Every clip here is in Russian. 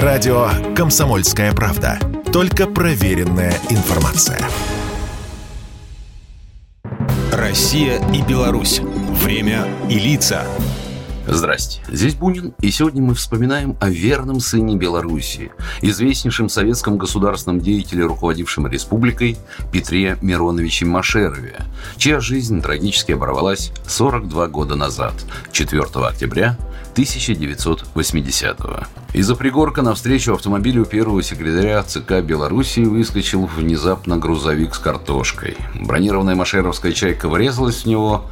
Радио «Комсомольская правда». Только проверенная информация. Россия и Беларусь. Время и лица. Здрасте, здесь Бунин, и сегодня мы вспоминаем о верном сыне Белоруссии, известнейшем советском государственном деятеле, руководившем республикой Петре Мироновиче Машерове, чья жизнь трагически оборвалась 42 года назад, 4 октября 1980-го. Из-за пригорка навстречу автомобилю первого секретаря ЦК Белоруссии выскочил внезапно грузовик с картошкой. Бронированная машеровская чайка врезалась в него.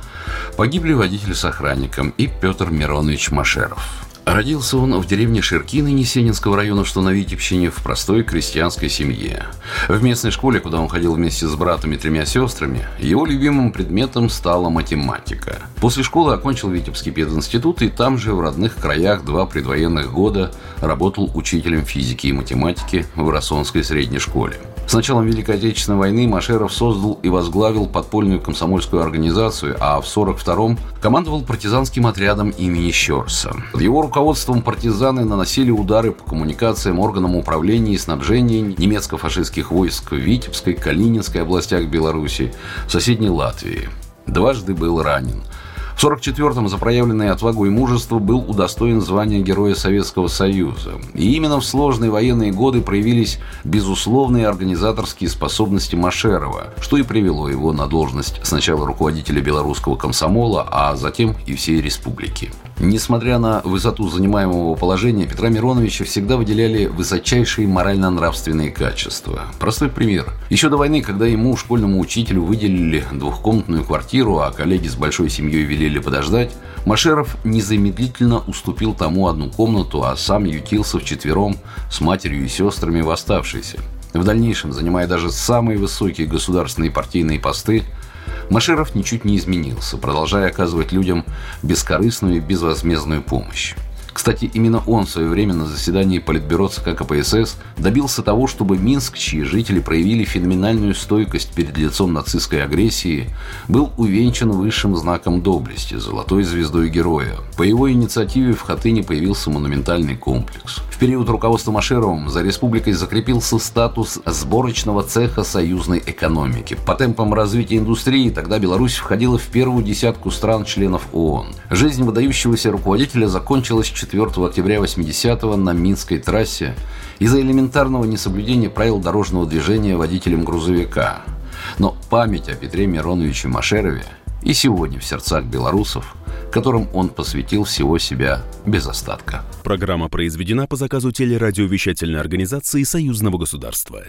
Погибли водитель с охранником и Петр Миронович Машеров. Родился он в деревне Ширкины Несенинского района, что на Витебщине, в простой крестьянской семье. В местной школе, куда он ходил вместе с братом и тремя сестрами, его любимым предметом стала математика. После школы окончил Витебский пединститут и там же, в родных краях, два предвоенных года работал учителем физики и математики в Росонской средней школе. С началом Великой Отечественной войны Машеров создал и возглавил подпольную комсомольскую организацию, а в 1942-м командовал партизанским отрядом имени Щерса. Под его руководством партизаны наносили удары по коммуникациям, органам управления и снабжения немецко-фашистских войск в Витебской, Калининской областях Беларуси, в соседней Латвии. Дважды был ранен – в 1944-м за проявленное отвагу и мужество был удостоен звания Героя Советского Союза. И именно в сложные военные годы проявились безусловные организаторские способности Машерова, что и привело его на должность сначала руководителя белорусского комсомола, а затем и всей республики. Несмотря на высоту занимаемого положения, Петра Мироновича всегда выделяли высочайшие морально-нравственные качества. Простой пример. Еще до войны, когда ему, школьному учителю, выделили двухкомнатную квартиру, а коллеги с большой семьей велели подождать, Машеров незамедлительно уступил тому одну комнату, а сам ютился вчетвером с матерью и сестрами в оставшейся. В дальнейшем, занимая даже самые высокие государственные партийные посты, Машеров ничуть не изменился, продолжая оказывать людям бескорыстную и безвозмездную помощь. Кстати, именно он в свое время на заседании Политбюро ЦК КПСС добился того, чтобы Минск, чьи жители проявили феноменальную стойкость перед лицом нацистской агрессии, был увенчан высшим знаком доблести – золотой звездой героя. По его инициативе в Хатыне появился монументальный комплекс. В период руководства Машеровым за республикой закрепился статус сборочного цеха союзной экономики. По темпам развития индустрии тогда Беларусь входила в первую десятку стран-членов ООН. Жизнь выдающегося руководителя закончилась 4 октября 80-го на Минской трассе из-за элементарного несоблюдения правил дорожного движения водителем грузовика. Но память о Петре Мироновиче Машерове и сегодня в сердцах белорусов, которым он посвятил всего себя без остатка. Программа произведена по заказу телерадиовещательной организации Союзного государства.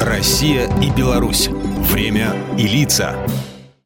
Россия и Беларусь. Время и лица.